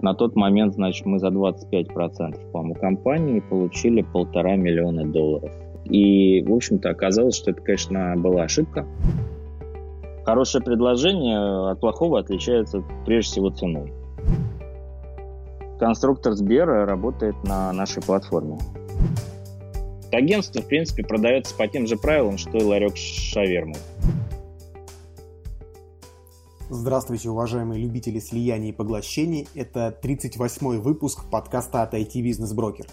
На тот момент, значит, мы за 25%, по-моему, компании получили полтора миллиона долларов. И, в общем-то, оказалось, что это, конечно, была ошибка. Хорошее предложение от плохого отличается прежде всего ценой. Конструктор Сбера работает на нашей платформе. Агентство, в принципе, продается по тем же правилам, что и ларек с. Здравствуйте, уважаемые любители слияния и поглощений. Это 38-й выпуск подкаста от IT Business Broker.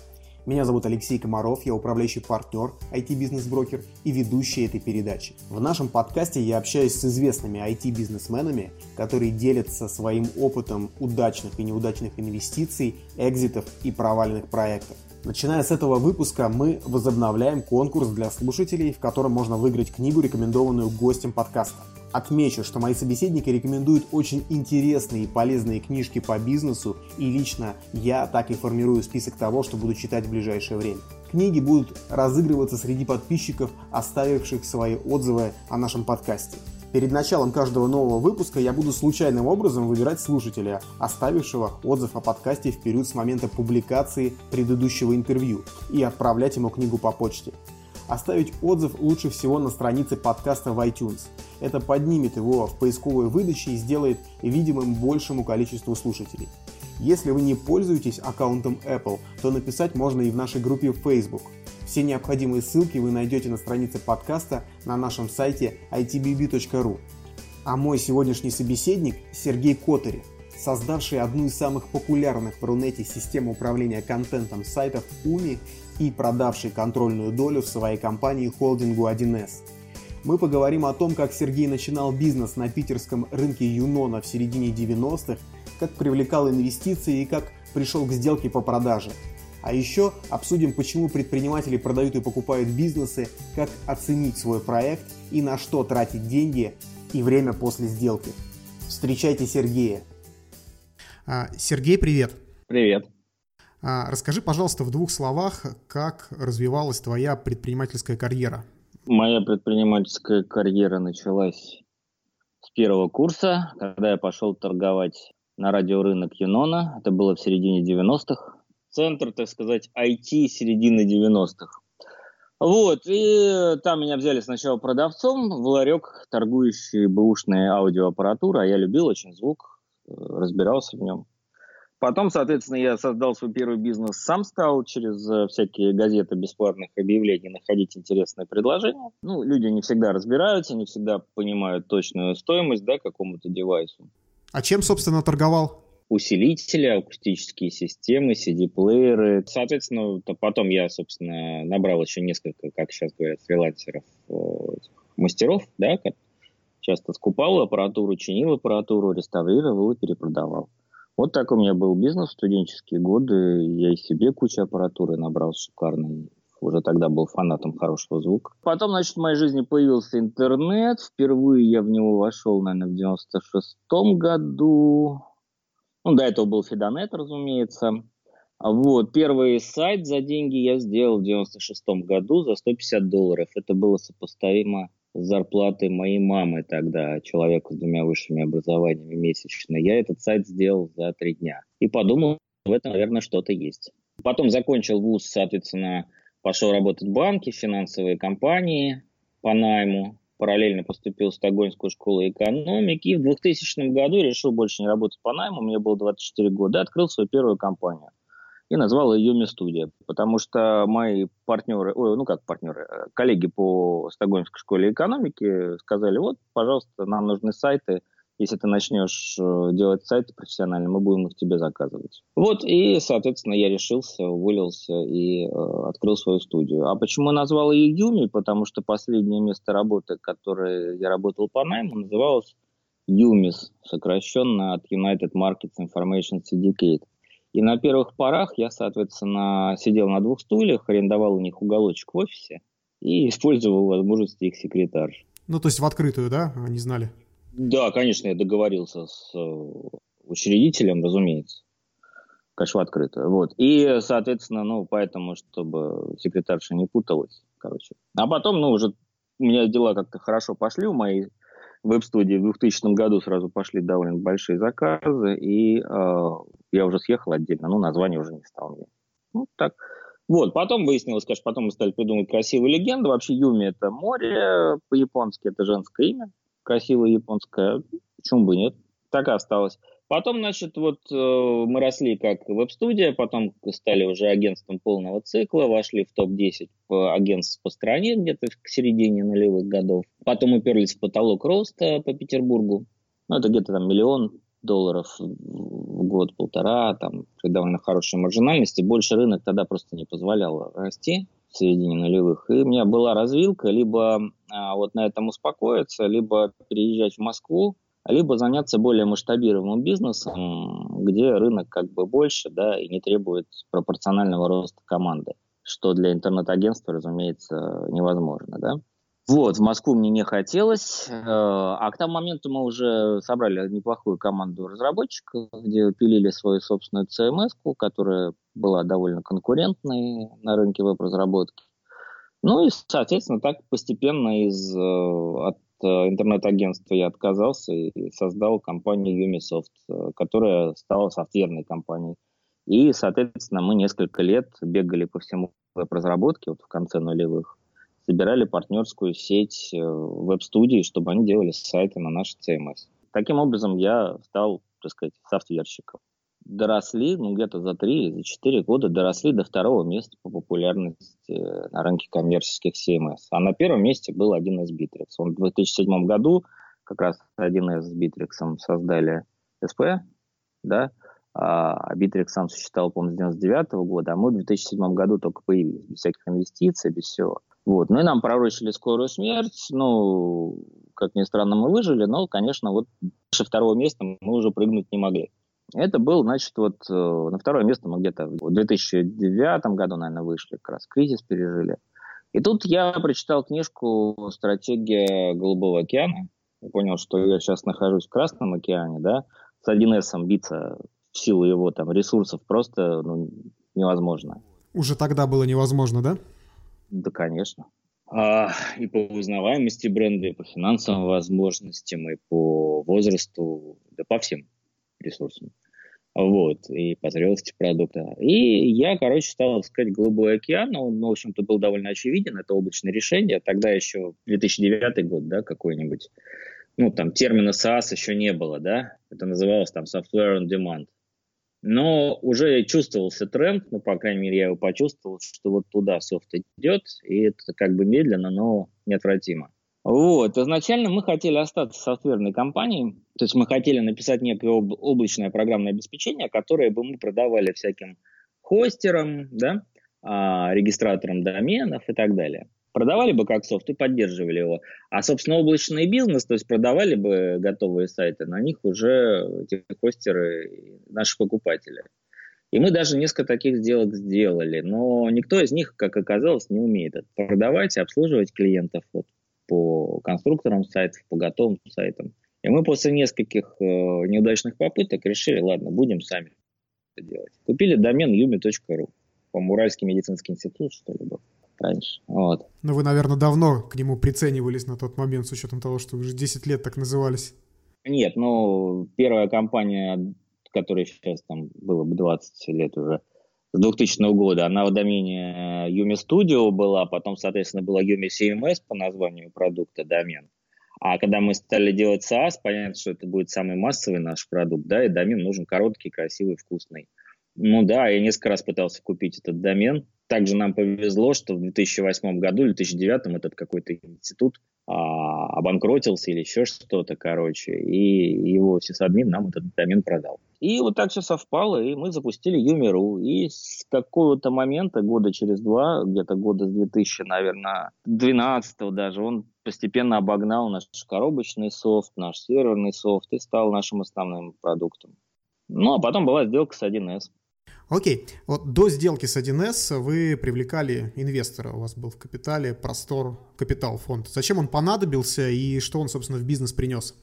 Меня зовут Алексей Комаров, я управляющий партнер IT-бизнес-брокер и ведущий этой передачи. В нашем подкасте я общаюсь с известными IT-бизнесменами, которые делятся своим опытом удачных и неудачных инвестиций, экзитов и проваленных проектов. Начиная с этого выпуска мы возобновляем конкурс для слушателей, в котором можно выиграть книгу, рекомендованную гостем подкаста. Отмечу, что мои собеседники рекомендуют очень интересные и полезные книжки по бизнесу, и лично я так и формирую список того, что буду читать в ближайшее время. Книги будут разыгрываться среди подписчиков, оставивших свои отзывы о нашем подкасте. Перед началом каждого нового выпуска я буду случайным образом выбирать слушателя, оставившего отзыв о подкасте в период с момента публикации предыдущего интервью, и отправлять ему книгу по почте. Оставить отзыв лучше всего на странице подкаста в iTunes. Это поднимет его в поисковой выдаче и сделает видимым большему количеству слушателей. Если вы не пользуетесь аккаунтом Apple, то написать можно и в нашей группе в Facebook. Все необходимые ссылки вы найдете на странице подкаста на нашем сайте itbb.ru. А мой сегодняшний собеседник Сергей Котарев, создавший одну из самых популярных в Рунете систему управления контентом сайтов Уми и продавший контрольную долю в своей компании холдингу 1С. Мы поговорим о том, как Сергей начинал бизнес на питерском рынке Юнона в середине 90-х, как привлекал инвестиции и как пришел к сделке по продаже. А еще обсудим, почему предприниматели продают и покупают бизнесы, как оценить свой проект и на что тратить деньги и время после сделки. Встречайте Сергея. А, Сергей, привет. Привет. А, расскажи, пожалуйста, в двух словах, как развивалась твоя предпринимательская карьера. Моя предпринимательская карьера началась с первого курса, когда я пошел торговать на радиорынок Юнона. Это было в середине 90-х. Центр, так сказать, IT середины 90-х. Вот, и там меня взяли сначала продавцом в ларек, торгующий бэушной аудиоаппаратурой, а я любил очень звук, э, разбирался в нем. Потом, соответственно, я создал свой первый бизнес, сам стал через э, всякие газеты бесплатных объявлений находить интересные предложения. Ну, люди не всегда разбираются, не всегда понимают точную стоимость, да, какому-то девайсу. А чем, собственно, торговал? усилители, акустические системы, CD-плееры. Соответственно, потом я, собственно, набрал еще несколько, как сейчас говорят, фрилансеров, э, мастеров, да, часто скупал аппаратуру, чинил аппаратуру, реставрировал и перепродавал. Вот так у меня был бизнес в студенческие годы. Я и себе кучу аппаратуры набрал шикарный. Уже тогда был фанатом хорошего звука. Потом, значит, в моей жизни появился интернет. Впервые я в него вошел, наверное, в 96-м году. Ну, до этого был Фидонет, разумеется. Вот, первый сайт за деньги я сделал в 96-м году за 150 долларов. Это было сопоставимо зарплаты моей мамы тогда, человеку с двумя высшими образованиями месячно. Я этот сайт сделал за три дня. И подумал, в этом, наверное, что-то есть. Потом закончил вуз, соответственно, пошел работать в банки, финансовые компании по найму. Параллельно поступил в Стокгольмскую школу экономики. И в 2000 году решил больше не работать по найму. Мне было 24 года. Открыл свою первую компанию и назвал ее Юми Студия, потому что мои партнеры, ой, ну как партнеры, э, коллеги по Стокгольмской школе экономики сказали, вот, пожалуйста, нам нужны сайты, если ты начнешь э, делать сайты профессионально, мы будем их тебе заказывать. Вот, и, соответственно, я решился, уволился и э, открыл свою студию. А почему назвал ее Юми? Потому что последнее место работы, которое я работал по найму, называлось Юмис, сокращенно от United Markets Information Syndicate. И на первых порах я, соответственно, сидел на двух стульях, арендовал у них уголочек в офисе и использовал возможности их секретарш. Ну, то есть в открытую, да? Они знали? Да, конечно, я договорился с э, учредителем, разумеется. Конечно, в открытую. Вот. И, соответственно, ну, поэтому, чтобы секретарша не путалась, короче. А потом, ну, уже у меня дела как-то хорошо пошли у моей веб-студии в 2000 году сразу пошли довольно большие заказы, и э, я уже съехал отдельно, ну, название уже не стал мне. Ну, так. Вот, потом выяснилось, конечно, потом мы стали придумывать красивые легенды. Вообще Юми это море, по-японски это женское имя, красивое японское, почему бы нет, так и осталось. Потом, значит, вот э, мы росли как веб-студия, потом стали уже агентством полного цикла, вошли в топ-10 агентств по стране где-то к середине нулевых годов. Потом уперлись в потолок роста по Петербургу. Ну, это где-то там миллион долларов в год, полтора, там, при довольно хорошей маржинальности. Больше рынок тогда просто не позволял расти в середине нулевых. И у меня была развилка, либо а, вот на этом успокоиться, либо переезжать в Москву, либо заняться более масштабируемым бизнесом, где рынок как бы больше, да, и не требует пропорционального роста команды, что для интернет-агентства, разумеется, невозможно, да. Вот, в Москву мне не хотелось, э, а к тому моменту мы уже собрали неплохую команду разработчиков, где пилили свою собственную CMS, которая была довольно конкурентной на рынке веб-разработки. Ну и, соответственно, так постепенно из, э, от интернет-агентства я отказался и создал компанию Umisoft, э, которая стала софтверной компанией. И, соответственно, мы несколько лет бегали по всему веб-разработке, вот в конце нулевых, собирали партнерскую сеть э, веб-студий, чтобы они делали сайты на наш CMS. Таким образом, я стал, так сказать, софтверщиком доросли, ну, где-то за 3-4 года доросли до второго места по популярности на рынке коммерческих CMS. А на первом месте был 1С Bittrex. Он в 2007 году как раз 1С с Bittrex создали СП, да, а Bittrex сам существовал, по-моему, с 99 года, а мы в 2007 году только появились, без всяких инвестиций, без всего. Вот. Ну и нам пророчили скорую смерть, ну, как ни странно, мы выжили, но, конечно, вот выше второго места мы уже прыгнуть не могли. Это был, значит, вот э, на второе место мы где-то в 2009 году, наверное, вышли, как раз кризис пережили. И тут я прочитал книжку «Стратегия Голубого океана». Я понял, что я сейчас нахожусь в Красном океане, да, с 1С биться в силу его там ресурсов просто ну, невозможно. Уже тогда было невозможно, да? Да, конечно. А, и по узнаваемости бренда, и по финансовым возможностям, и по возрасту, да по всем ресурсами. Вот, и по зрелости продукта. И я, короче, стал искать голубой океан. Он, ну, в общем-то, был довольно очевиден. Это облачное решение. Тогда еще 2009 год, да, какой-нибудь. Ну, там термина SaaS еще не было, да. Это называлось там Software on Demand. Но уже чувствовался тренд, ну, по крайней мере, я его почувствовал, что вот туда софт идет, и это как бы медленно, но неотвратимо. Вот. Изначально мы хотели остаться софтверной компанией, то есть мы хотели написать некое об, облачное программное обеспечение, которое бы мы продавали всяким хостерам, да, а, регистраторам доменов и так далее. Продавали бы как софт и поддерживали его. А, собственно, облачный бизнес, то есть продавали бы готовые сайты, на них уже эти хостеры, наши покупатели. И мы даже несколько таких сделок сделали, но никто из них, как оказалось, не умеет продавать и обслуживать клиентов. Вот по конструкторам сайтов, по готовым сайтам. И мы после нескольких э, неудачных попыток решили, ладно, будем сами это делать. Купили домен yumi.ru. По-моему, Уральский медицинский институт, что ли, был раньше. Вот. Но вы, наверное, давно к нему приценивались на тот момент, с учетом того, что уже 10 лет так назывались. Нет, ну, первая компания, которая сейчас там было бы 20 лет уже, с 2000 года. Она в домене Yumi э, Studio была, потом, соответственно, была Yumi CMS по названию продукта домен. А когда мы стали делать SaaS, понятно, что это будет самый массовый наш продукт, да, и домен нужен короткий, красивый, вкусный. Ну да, я несколько раз пытался купить этот домен. Также нам повезло, что в 2008 году или 2009 этот какой-то институт а, обанкротился или еще что-то, короче, и его сисадмин нам этот домен продал. И вот так все совпало, и мы запустили Юмиру. И с какого-то момента, года через два, где-то года с 2000, наверное, 12 даже, он постепенно обогнал наш коробочный софт, наш серверный софт и стал нашим основным продуктом. Ну, а потом была сделка с 1С. Окей, вот до сделки с 1С вы привлекали инвестора, у вас был в капитале Простор Капитал фонд. Зачем он понадобился и что он, собственно, в бизнес принес?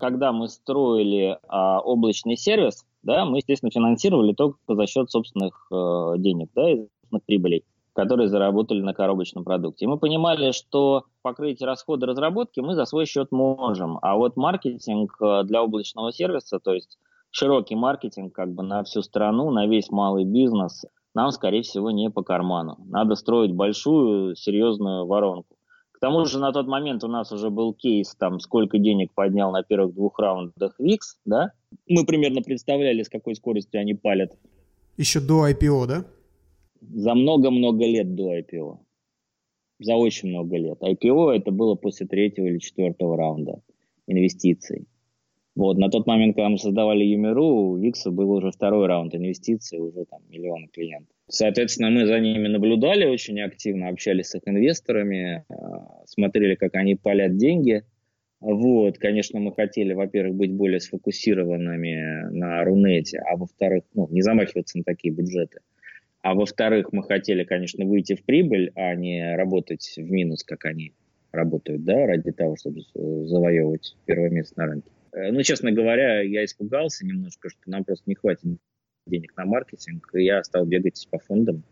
Когда мы строили а, облачный сервис, да, мы, естественно, финансировали только за счет собственных э, денег, да, из прибылей которые заработали на коробочном продукте. И мы понимали, что покрыть расходы разработки мы за свой счет можем, а вот маркетинг э, для облачного сервиса, то есть широкий маркетинг как бы на всю страну, на весь малый бизнес нам, скорее всего, не по карману. Надо строить большую, серьезную воронку. К тому же на тот момент у нас уже был кейс, там, сколько денег поднял на первых двух раундах VIX, да? Мы примерно представляли, с какой скоростью они палят. Еще до IPO, да? За много-много лет до IPO. За очень много лет. IPO это было после третьего или четвертого раунда инвестиций. Вот, на тот момент, когда мы создавали Юмиру, у Викса был уже второй раунд инвестиций, уже там миллионы клиентов. Соответственно, мы за ними наблюдали очень активно, общались с их инвесторами, а, смотрели, как они палят деньги. Вот, конечно, мы хотели, во-первых, быть более сфокусированными на Рунете, а во-вторых, ну, не замахиваться на такие бюджеты. А во-вторых, мы хотели, конечно, выйти в прибыль, а не работать в минус, как они работают, да, ради того, чтобы завоевывать первое место на рынке. Э, ну, честно говоря, я испугался немножко, что нам просто не хватит денег на маркетинг, и я стал бегать по фондам.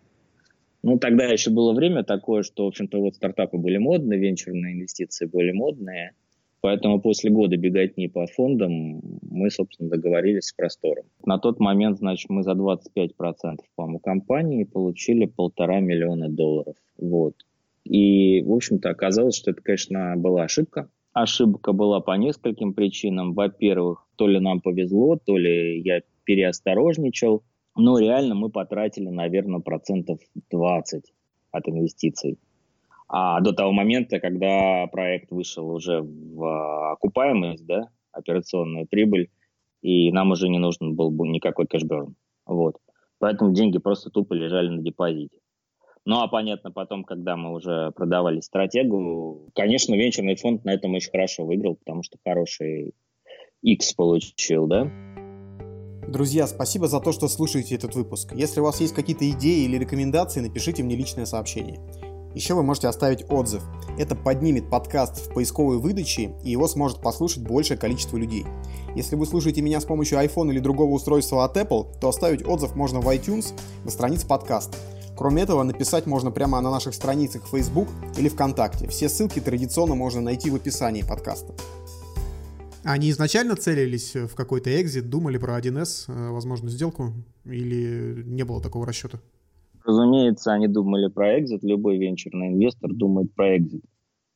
Ну, тогда еще было время такое, что, в общем-то, вот стартапы были модные, венчурные инвестиции были модные, поэтому после года беготни по фондам мы, собственно, договорились с Простором. На тот момент, значит, мы за 25% по-моему, компании получили полтора миллиона долларов. Вот. И, в общем-то, оказалось, что это, конечно, была ошибка, Ошибка была по нескольким причинам. Во-первых, то ли нам повезло, то ли я переосторожничал. Но реально мы потратили, наверное, процентов 20 от инвестиций. А до того момента, когда проект вышел уже в окупаемость, да, операционную прибыль, и нам уже не нужен был никакой кэшберн. Вот. Поэтому деньги просто тупо лежали на депозите. Ну, а понятно, потом, когда мы уже продавали стратегу, конечно, венчурный фонд на этом очень хорошо выиграл, потому что хороший X получил, да? Друзья, спасибо за то, что слушаете этот выпуск. Если у вас есть какие-то идеи или рекомендации, напишите мне личное сообщение. Еще вы можете оставить отзыв. Это поднимет подкаст в поисковой выдаче, и его сможет послушать большее количество людей. Если вы слушаете меня с помощью iPhone или другого устройства от Apple, то оставить отзыв можно в iTunes на странице подкаста. Кроме этого, написать можно прямо на наших страницах Facebook или ВКонтакте. Все ссылки традиционно можно найти в описании подкаста. Они изначально целились в какой-то экзит, думали про 1С, э, возможно, сделку, или не было такого расчета? Разумеется, они думали про экзит. Любой венчурный инвестор думает про экзит.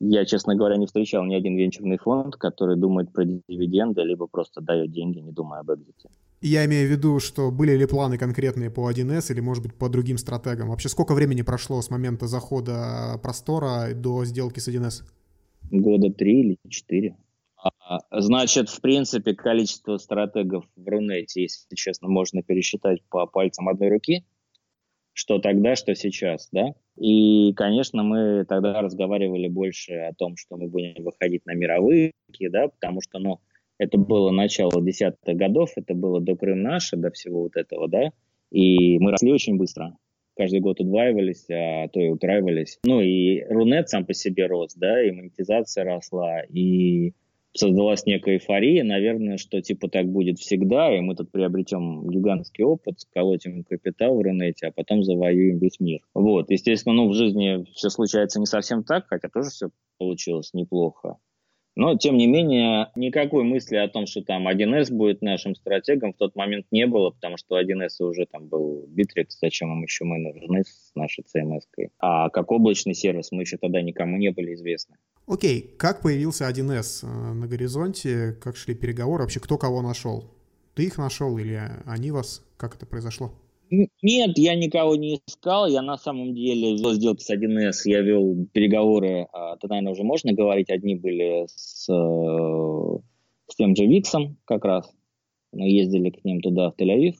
Я, честно говоря, не встречал ни один венчурный фонд, который думает про дивиденды, либо просто дает деньги, не думая об экзите. Я имею в виду, что были ли планы конкретные по 1С или, может быть, по другим стратегам? Вообще, сколько времени прошло с момента захода простора до сделки с 1С? Года три или четыре. А, значит, в принципе, количество стратегов в Рунете, если честно, можно пересчитать по пальцам одной руки, что тогда, что сейчас, да? И, конечно, мы тогда разговаривали больше о том, что мы будем выходить на мировые да, потому что, ну, это было начало десятых годов, это было до Крым наша, до всего вот этого, да, и мы росли очень быстро. Каждый год удваивались, а то и утраивались. Ну и Рунет сам по себе рос, да, и монетизация росла, и создалась некая эйфория, наверное, что типа так будет всегда, и мы тут приобретем гигантский опыт, сколотим капитал в Рунете, а потом завоюем весь мир. Вот, естественно, ну, в жизни все случается не совсем так, хотя тоже все получилось неплохо. Но, тем не менее, никакой мысли о том, что там 1С будет нашим стратегом, в тот момент не было, потому что 1С уже там был Bittrex, зачем им еще мы нужны с нашей CMS. -кой. А как облачный сервис мы еще тогда никому не были известны. Окей, okay. как появился 1С э, на горизонте, как шли переговоры, вообще кто кого нашел? Ты их нашел или они вас? Как это произошло? Нет, я никого не искал. Я на самом деле вел сделки с 1С, я вел переговоры, а, это, наверное, уже можно говорить, одни были с, э, с тем же Виксом как раз. Мы ездили к ним туда, в Тель-Авив,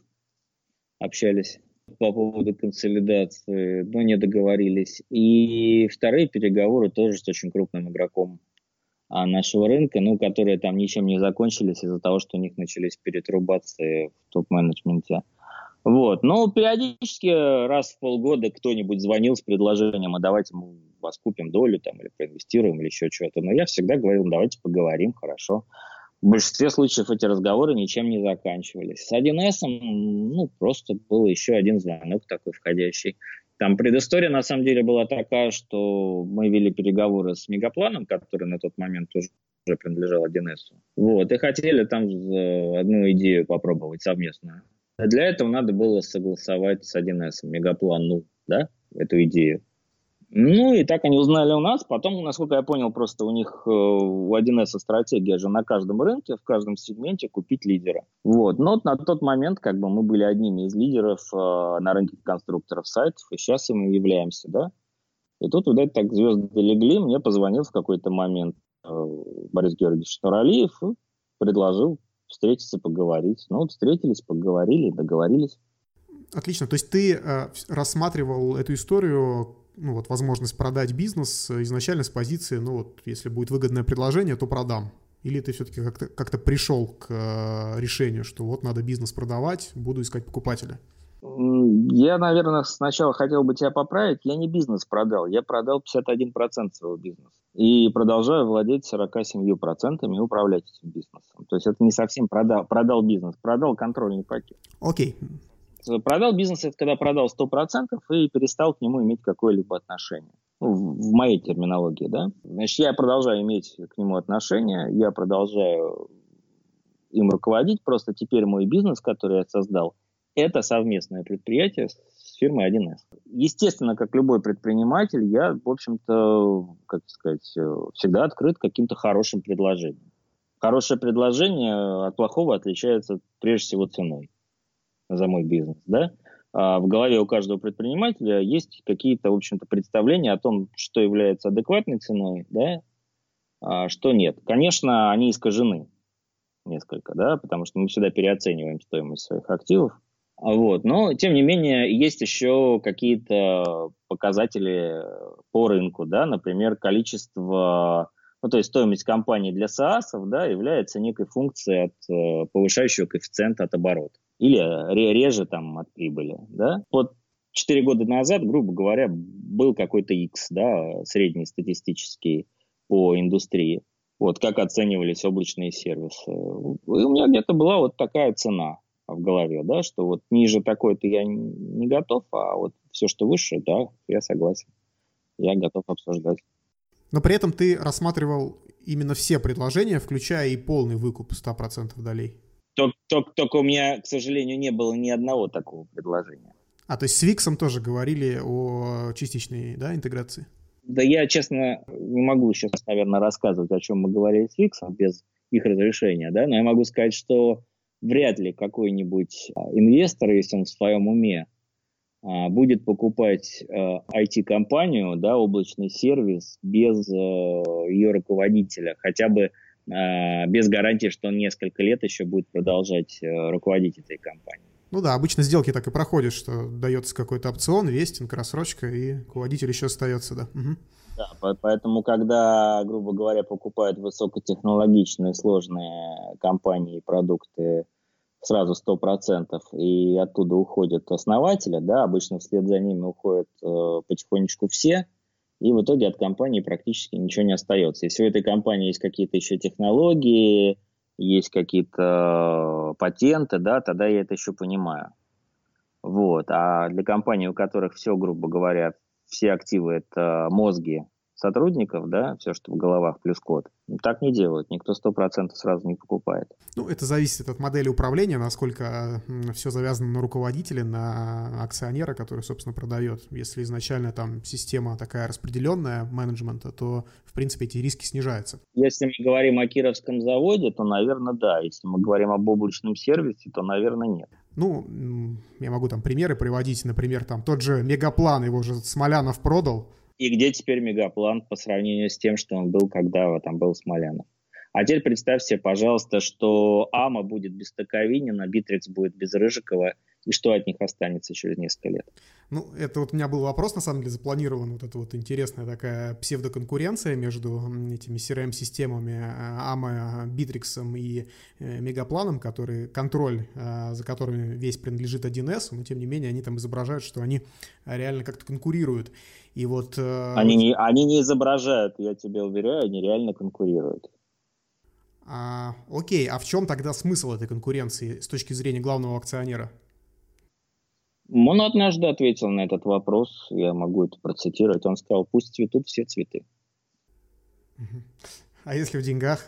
общались по поводу консолидации, но не договорились. И вторые переговоры тоже с очень крупным игроком а, нашего рынка, ну, которые там ничем не закончились из-за того, что у них начались перетрубации в топ-менеджменте. Вот. Но периодически раз в полгода кто-нибудь звонил с предложением, а давайте мы вас купим долю там, или проинвестируем, или еще что-то. Но я всегда говорил, давайте поговорим, хорошо. В большинстве случаев эти разговоры ничем не заканчивались. С 1С ну, просто был еще один звонок такой входящий. Там предыстория на самом деле была такая, что мы вели переговоры с Мегапланом, который на тот момент уже принадлежал 1С. Вот, и хотели там одну идею попробовать Для этого надо было согласовать с 1С, Мегаплан, ну, да, эту идею. Ну, и так они узнали у нас. Потом, насколько я понял, просто у них э, у 1С стратегия же на каждом рынке, в каждом сегменте купить лидера. Вот. Но вот на тот момент как бы мы были одними из лидеров э, на рынке конструкторов сайтов, и сейчас им являемся, да. И тут, видать, так звезды легли. Мне позвонил в какой-то момент э, Борис Георгиевич Нуралиев и предложил встретиться, поговорить. Ну, вот встретились, поговорили, договорились. Отлично. То есть ты э, рассматривал эту историю ну, вот, возможность продать бизнес изначально с позиции, ну, вот, если будет выгодное предложение, то продам. Или ты все-таки как-то как пришел к э, решению, что вот надо бизнес продавать, буду искать покупателя? Я, наверное, сначала хотел бы тебя поправить. Я не бизнес продал, я продал 51% своего бизнеса. И продолжаю владеть 47% и управлять этим бизнесом. То есть это не совсем продал, продал бизнес, продал контрольный пакет. Окей. Продал бизнес, это когда продал 100% и перестал к нему иметь какое-либо отношение. Ну, в моей терминологии, да. Значит, я продолжаю иметь к нему отношение, я продолжаю им руководить, просто теперь мой бизнес, который я создал, это совместное предприятие с фирмой 1С. Естественно, как любой предприниматель, я, в общем-то, как сказать, всегда открыт каким-то хорошим предложением. Хорошее предложение от плохого отличается прежде всего ценой за мой бизнес, да, а в голове у каждого предпринимателя есть какие-то, в общем-то, представления о том, что является адекватной ценой, да, а что нет. Конечно, они искажены несколько, да, потому что мы всегда переоцениваем стоимость своих активов. Вот. Но, тем не менее, есть еще какие-то показатели по рынку, да, например, количество, ну, то есть стоимость компании для СААСов, да, является некой функцией от э, повышающего коэффициента от оборота или реже там от прибыли, да. Вот 4 года назад, грубо говоря, был какой-то X, да, средний статистический по индустрии. Вот как оценивались облачные сервисы. И у меня где-то была вот такая цена в голове, да, что вот ниже такой-то я не готов, а вот все, что выше, да, я согласен. Я готов обсуждать. Но при этом ты рассматривал именно все предложения, включая и полный выкуп 100% долей. Только, только, только у меня, к сожалению, не было ни одного такого предложения. А, то есть с Виксом тоже говорили о частичной да, интеграции? Да я, честно, не могу сейчас, наверное, рассказывать, о чем мы говорили с Виксом без их разрешения, да, но я могу сказать, что вряд ли какой-нибудь а, инвестор, если он в своем уме, а, будет покупать IT-компанию, да, облачный сервис без э, ее руководителя, хотя бы а, без гарантии, что он несколько лет еще будет продолжать э, руководить этой компанией. Ну да, обычно сделки так и проходят, что дается какой-то опцион, вестинг, рассрочка, и руководитель еще остается, да. Угу. Да, поэтому, когда, грубо говоря, покупают высокотехнологичные, сложные компании и продукты сразу 100%, и оттуда уходят основатели, да, обычно вслед за ними уходят э, потихонечку все – и в итоге от компании практически ничего не остается. Если у этой компании есть какие-то еще технологии, есть какие-то патенты, да, тогда я это еще понимаю. Вот. А для компаний, у которых все, грубо говоря, все активы это мозги сотрудников, да, все, что в головах плюс код. Так не делают, никто сто процентов сразу не покупает. Ну, это зависит от модели управления, насколько все завязано на руководителя, на акционера, который, собственно, продает. Если изначально там система такая распределенная менеджмента, то, в принципе, эти риски снижаются. Если мы говорим о Кировском заводе, то, наверное, да. Если мы говорим об облачном сервисе, то, наверное, нет. Ну, я могу там примеры приводить. Например, там тот же Мегаплан, его же Смолянов продал, и где теперь Мегаплан по сравнению с тем, что он был, когда там был Смолянов? А теперь представь себе, пожалуйста, что Амо будет без Токовинина, Битрикс будет без Рыжикова, и что от них останется через несколько лет? Ну, это вот у меня был вопрос, на самом деле, запланирован, вот эта вот интересная такая псевдоконкуренция между этими CRM-системами AMA, Bittrex и э, Мегапланом, который, контроль э, за которыми весь принадлежит 1С, но тем не менее они там изображают, что они реально как-то конкурируют. И вот... Э, они не, они не изображают, я тебе уверяю, они реально конкурируют. А, окей, а в чем тогда смысл этой конкуренции с точки зрения главного акционера? Он однажды ответил на этот вопрос, я могу это процитировать. Он сказал, пусть цветут все цветы. А если в деньгах?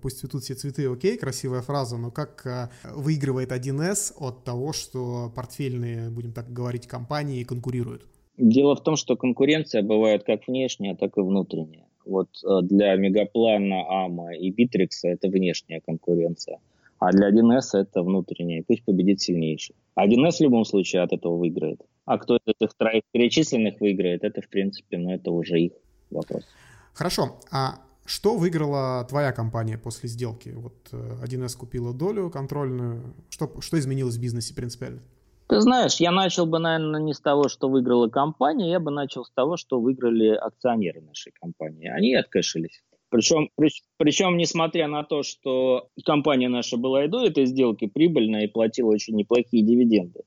Пусть цветут все цветы, окей, красивая фраза, но как э, выигрывает 1С от того, что портфельные, будем так говорить, компании конкурируют? Дело в том, что конкуренция бывает как внешняя, так и внутренняя. Вот э, для Мегаплана, АМА и Битрикса это внешняя конкуренция, а для 1С это внутренняя. Пусть победит сильнейший. 1С в любом случае от этого выиграет. А кто из этих троих перечисленных выиграет, это в принципе, ну это уже их вопрос. Хорошо. А что выиграла твоя компания после сделки? Вот 1С э, купила долю контрольную. Что, что изменилось в бизнесе принципиально? Ты знаешь, я начал бы, наверное, не с того, что выиграла компания, я бы начал с того, что выиграли акционеры нашей компании. Они откэшились. Причем, причем, несмотря на то, что компания наша была и до этой сделки прибыльная и платила очень неплохие дивиденды,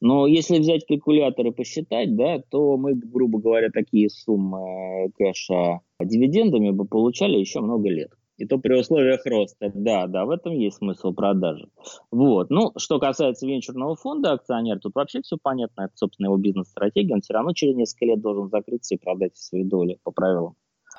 но если взять калькулятор и посчитать, да, то мы, грубо говоря, такие суммы кэша дивидендами бы получали еще много лет. И то при условиях роста. Да, да, в этом есть смысл продажи. Вот. Ну, что касается венчурного фонда акционер, тут вообще все понятно. Это, собственно, его бизнес-стратегия. Он все равно через несколько лет должен закрыться и продать свои доли по правилам.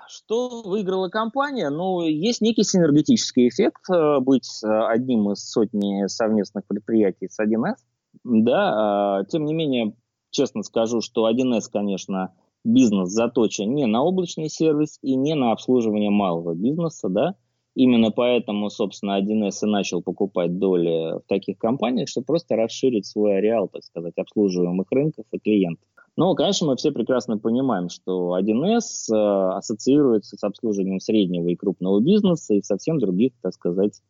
Что выиграла компания? Ну, есть некий синергетический эффект э, быть э, одним из сотни совместных предприятий с 1С. Да, а, тем не менее, честно скажу, что 1С, конечно, бизнес заточен не на облачный сервис и не на обслуживание малого бизнеса, да, Именно поэтому, собственно, 1С и начал покупать доли в таких компаниях, чтобы просто расширить свой ареал, так сказать, обслуживаемых рынков и клиентов. Но, конечно, мы все прекрасно понимаем, что 1С э, ассоциируется с обслуживанием среднего и крупного бизнеса и совсем других, так сказать,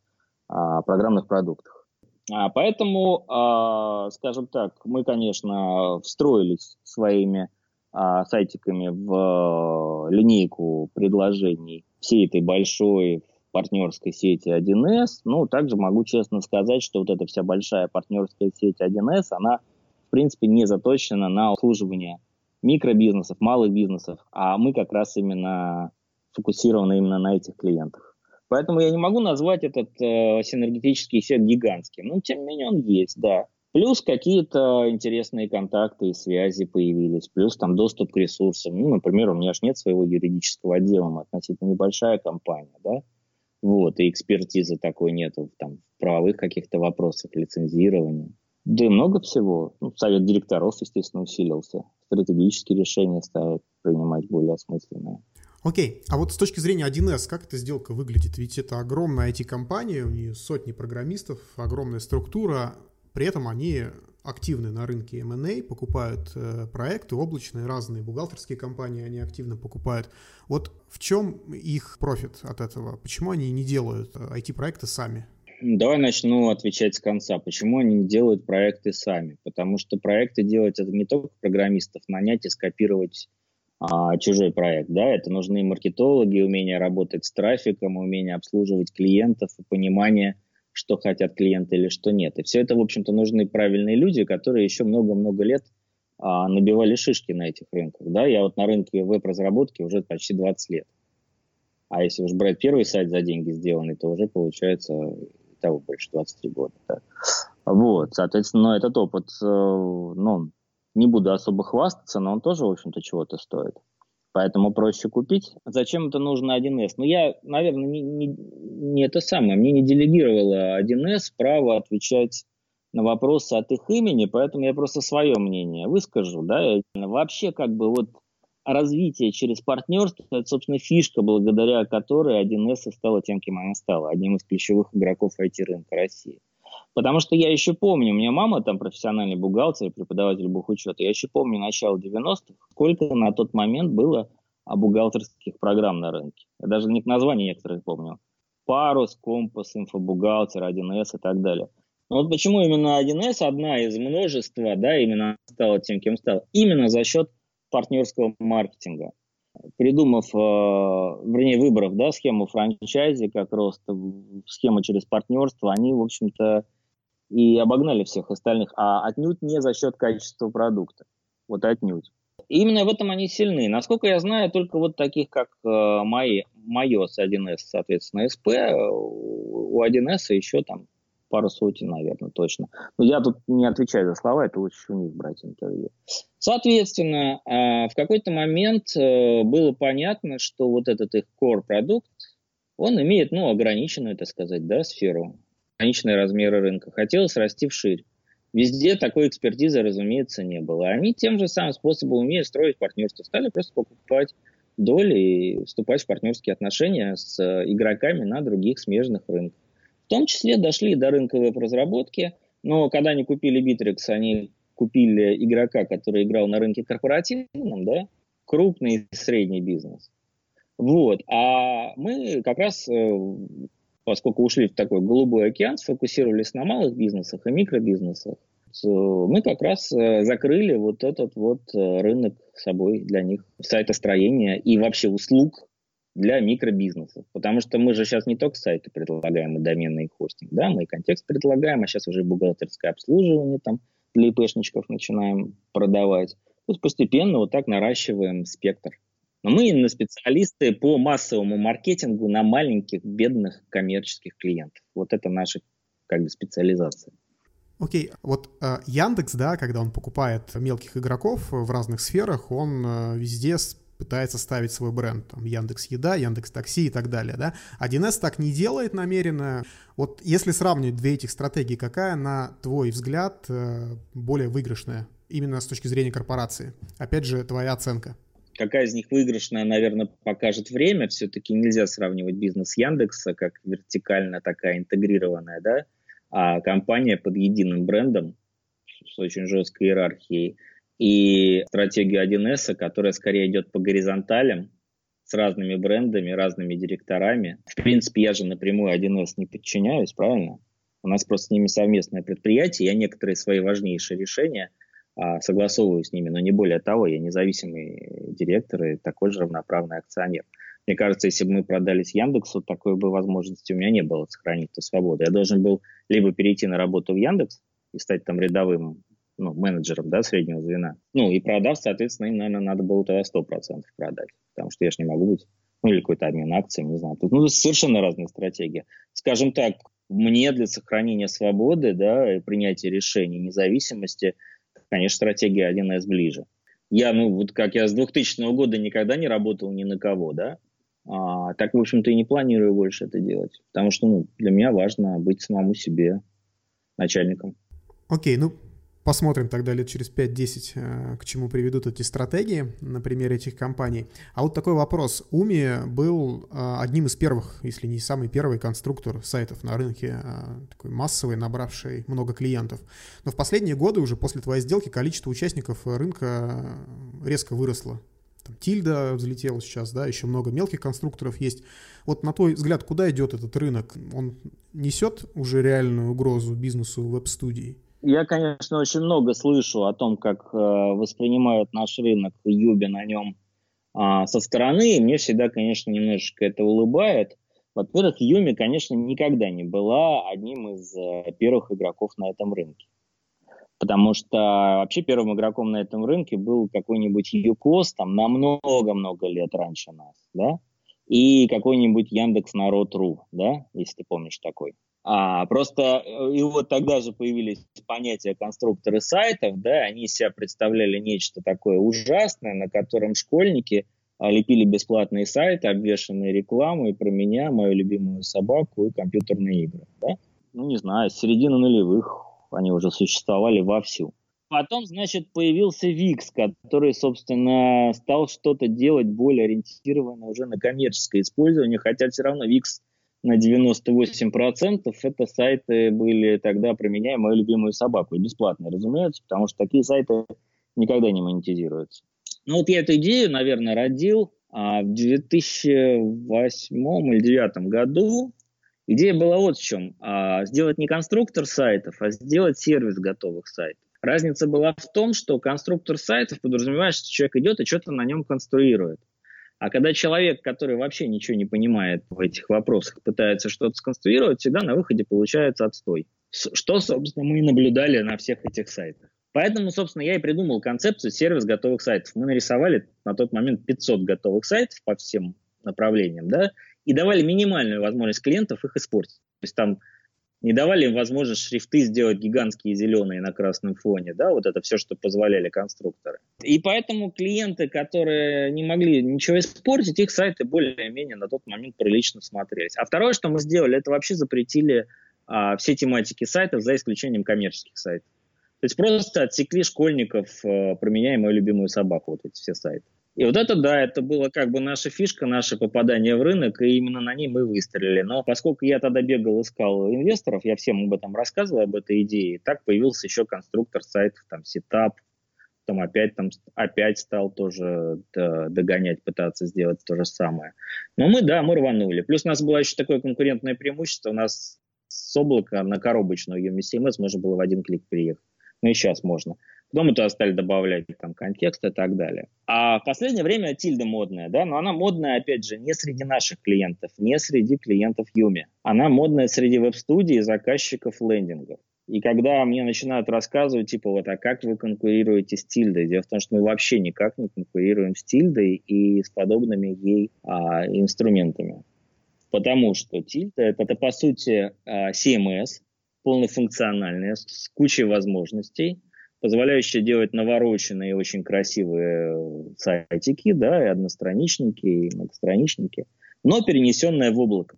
э, программных продуктов. А, поэтому, а, скажем так, мы, конечно, встроились своими а, сайтиками в линейку предложений всей этой большой партнерской сети 1С. Ну, также могу честно сказать, что вот эта вся большая партнерская сеть 1С, она, принципе, не заточена на обслуживание микробизнесов, малых бизнесов, а мы как раз именно фокусированы именно на этих клиентах. Поэтому я не могу назвать этот э, синергетический эффект гигантским. Но, тем не менее, он есть, да. Плюс какие-то интересные контакты и связи появились, плюс там доступ к ресурсам. Ну, например, у меня же нет своего юридического отдела, мы относительно небольшая компания, да. Вот, и экспертизы такой нету там, в правовых каких-то вопросах, лицензирования. Да и много всего. Ну, совет директоров, естественно, усилился. Стратегические решения стали принимать более осмысленные. Окей, а вот с точки зрения 1С, как эта сделка выглядит? Ведь это огромная IT-компания, у нее сотни программистов, огромная структура, при этом они активны на рынке M&A, покупают э, проекты облачные, разные бухгалтерские компании, они активно покупают. Вот в чем их профит от этого? Почему они не делают IT-проекты э, сами? Давай начну отвечать с конца. Почему они не делают проекты сами? Потому что проекты делать это не только программистов, нанять и скопировать а, чужой проект. Да? Это нужны маркетологи, умение работать с трафиком, умение обслуживать клиентов и понимание, что хотят клиенты или что нет. И все это, в общем-то, нужны правильные люди, которые еще много-много лет а, набивали шишки на этих рынках. Да? Я вот на рынке веб-разработки уже почти 20 лет. А если уж брать первый сайт за деньги сделанный, то уже получается того больше 23 года. Да? Вот, соответственно, этот опыт, э, ну, не буду особо хвастаться, но он тоже, в общем-то, чего-то стоит. Поэтому проще купить. Зачем это нужно 1С? Ну, я, наверное, не, не, не это самое. Мне не делегировала 1С право отвечать на вопросы от их имени, поэтому я просто свое мнение выскажу. Да? Вообще, как бы, вот развитие через партнерство, это, собственно, фишка, благодаря которой 1С стала тем, кем она стала, одним из ключевых игроков IT-рынка России. Потому что я еще помню, у меня мама там профессиональный бухгалтер, преподаватель бухучета, я еще помню начало 90-х, сколько на тот момент было бухгалтерских программ на рынке. Я даже не название некоторых помню. Парус, Компас, Инфобухгалтер, 1С и так далее. Но вот почему именно 1С одна из множества, да, именно стала тем, кем стала? Именно за счет партнерского маркетинга. Придумав, э, вернее, выбрав, да, схему франчайзи как рост, схему через партнерство, они, в общем-то, и обогнали всех остальных, а отнюдь не за счет качества продукта. Вот отнюдь. Именно в этом они сильны. Насколько я знаю, только вот таких, как э, мои, Майос 1С, соответственно, СП, у 1С еще там пару сотен, наверное, точно. Но я тут не отвечаю за слова, это лучше у них брать интервью. Соответственно, э, в какой-то момент э, было понятно, что вот этот их core продукт, он имеет, ну, ограниченную, так сказать, да, сферу, ограниченные размеры рынка. Хотелось расти вширь. Везде такой экспертизы, разумеется, не было. Они тем же самым способом умеют строить партнерство. Стали просто покупать доли и вступать в партнерские отношения с э, игроками на других смежных рынках. Том числе дошли до рынка веб-разработки, но когда они купили Bittrex, они купили игрока, который играл на рынке корпоративном, да, крупный и средний бизнес. Вот. А мы как раз, э, поскольку ушли в такой голубой океан, сфокусировались на малых бизнесах и микробизнесах, мы как раз э, закрыли вот этот вот э, рынок собой для них, сайтостроения и вообще услуг для микробизнесов. Потому что мы же сейчас не только сайты предлагаем и доменный хостинг, да, мы и контекст предлагаем, а сейчас уже бухгалтерское обслуживание там для ИПшничков начинаем продавать. Вот постепенно вот так наращиваем спектр. Но мы именно специалисты по массовому маркетингу на маленьких, бедных коммерческих клиентов. Вот это наша как бы специализация. Окей, okay. вот э, Яндекс, да, когда он покупает мелких игроков в разных сферах, он э, везде пытается ставить свой бренд, там, Яндекс Еда, Яндекс Такси и так далее, да. 1С так не делает намеренно. Вот если сравнивать две этих стратегии, какая, на твой взгляд, э, более выигрышная, именно с точки зрения корпорации? Опять же, твоя оценка. Какая из них выигрышная, наверное, покажет время. Все-таки нельзя сравнивать бизнес Яндекса как вертикально такая интегрированная, да, а компания под единым брендом с очень жесткой иерархией и стратегию 1С, которая скорее идет по горизонталям, с разными брендами, разными директорами. В принципе, я же напрямую 1С не подчиняюсь, правильно? У нас просто с ними совместное предприятие, я некоторые свои важнейшие решения а, согласовываю с ними, но не более того, я независимый директор и такой же равноправный акционер. Мне кажется, если бы мы продались Яндексу, такой бы возможности у меня не было сохранить эту свободу. Я должен был либо перейти на работу в Яндекс и стать там рядовым ну, менеджером да, среднего звена. Ну, и продав, соответственно, им, наверное, надо было тогда 100% продать, потому что я же не могу быть, ну, или какой-то обмен акциями, не знаю. Тут, ну, совершенно разные стратегии. Скажем так, мне для сохранения свободы, да, и принятия решений, независимости, конечно, стратегия 1С ближе. Я, ну, вот как я с 2000 года никогда не работал ни на кого, да, а, так, в общем-то, и не планирую больше это делать, потому что, ну, для меня важно быть самому себе начальником. Окей, ну, Посмотрим тогда лет через 5-10, э, к чему приведут эти стратегии на примере этих компаний. А вот такой вопрос. Уми был э, одним из первых, если не самый первый конструктор сайтов на рынке, э, такой массовый, набравший много клиентов. Но в последние годы, уже после твоей сделки, количество участников рынка резко выросло. Там Тильда взлетела сейчас, да, еще много мелких конструкторов есть. Вот на твой взгляд, куда идет этот рынок? Он несет уже реальную угрозу бизнесу веб-студий? Я, конечно, очень много слышу о том, как э, воспринимают наш рынок Юби на нем э, со стороны. И мне всегда, конечно, немножечко это улыбает. Во-первых, Юми, конечно, никогда не была одним из э, первых игроков на этом рынке. Потому что вообще первым игроком на этом рынке был какой-нибудь ЮКОС там на много-много лет раньше нас, да? И какой-нибудь Яндекс Народ.ру, да, если ты помнишь такой. А, просто э, и вот тогда же появились понятия конструкторы сайтов, да, они себя представляли нечто такое ужасное, на котором школьники а, лепили бесплатные сайты, обвешанные рекламой про меня, мою любимую собаку и компьютерные игры, да. Ну, не знаю, с середины нулевых они уже существовали вовсю. Потом, значит, появился Викс, который, собственно, стал что-то делать более ориентированное уже на коммерческое использование, хотя все равно Викс на 98% это сайты были тогда про меня и мою любимую собаку. И бесплатные, разумеется, потому что такие сайты никогда не монетизируются. Ну вот я эту идею, наверное, родил а, в 2008 или 2009 году. Идея была вот в чем. А, сделать не конструктор сайтов, а сделать сервис готовых сайтов. Разница была в том, что конструктор сайтов подразумевает, что человек идет и что-то на нем конструирует. А когда человек, который вообще ничего не понимает в этих вопросах, пытается что-то сконструировать, всегда на выходе получается отстой. Что, собственно, мы и наблюдали на всех этих сайтах. Поэтому, собственно, я и придумал концепцию сервис готовых сайтов. Мы нарисовали на тот момент 500 готовых сайтов по всем направлениям, да, и давали минимальную возможность клиентов их испортить. То есть там не давали им возможность шрифты сделать гигантские зеленые на красном фоне, да, вот это все, что позволяли конструкторы. И поэтому клиенты, которые не могли ничего испортить, их сайты более-менее на тот момент прилично смотрелись. А второе, что мы сделали, это вообще запретили а, все тематики сайтов, за исключением коммерческих сайтов. То есть просто отсекли школьников, а, про меня и мою любимую собаку, вот эти все сайты. И вот это, да, это была как бы наша фишка, наше попадание в рынок, и именно на ней мы выстрелили. Но поскольку я тогда бегал, искал инвесторов, я всем об этом рассказывал, об этой идее, так появился еще конструктор сайтов, там, Setup, потом опять там опять стал тоже догонять, пытаться сделать то же самое. Но мы, да, мы рванули. Плюс у нас было еще такое конкурентное преимущество, у нас с облака на коробочную UMCMS можно было в один клик приехать. Ну и сейчас можно. Потом мы туда стали добавлять там контекст и так далее. А в последнее время тильда модная, да, но она модная, опять же, не среди наших клиентов, не среди клиентов Юми. Она модная среди веб-студий и заказчиков лендингов. И когда мне начинают рассказывать, типа, вот, а как вы конкурируете с Тильдой? Дело в том, что мы вообще никак не конкурируем с Тильдой и с подобными ей а, инструментами. Потому что Тильда это, это, по сути, а, CMS, полнофункциональная, с кучей возможностей – позволяющая делать навороченные очень красивые э, сайтики, да, и одностраничники, и многостраничники, но перенесенная в облако.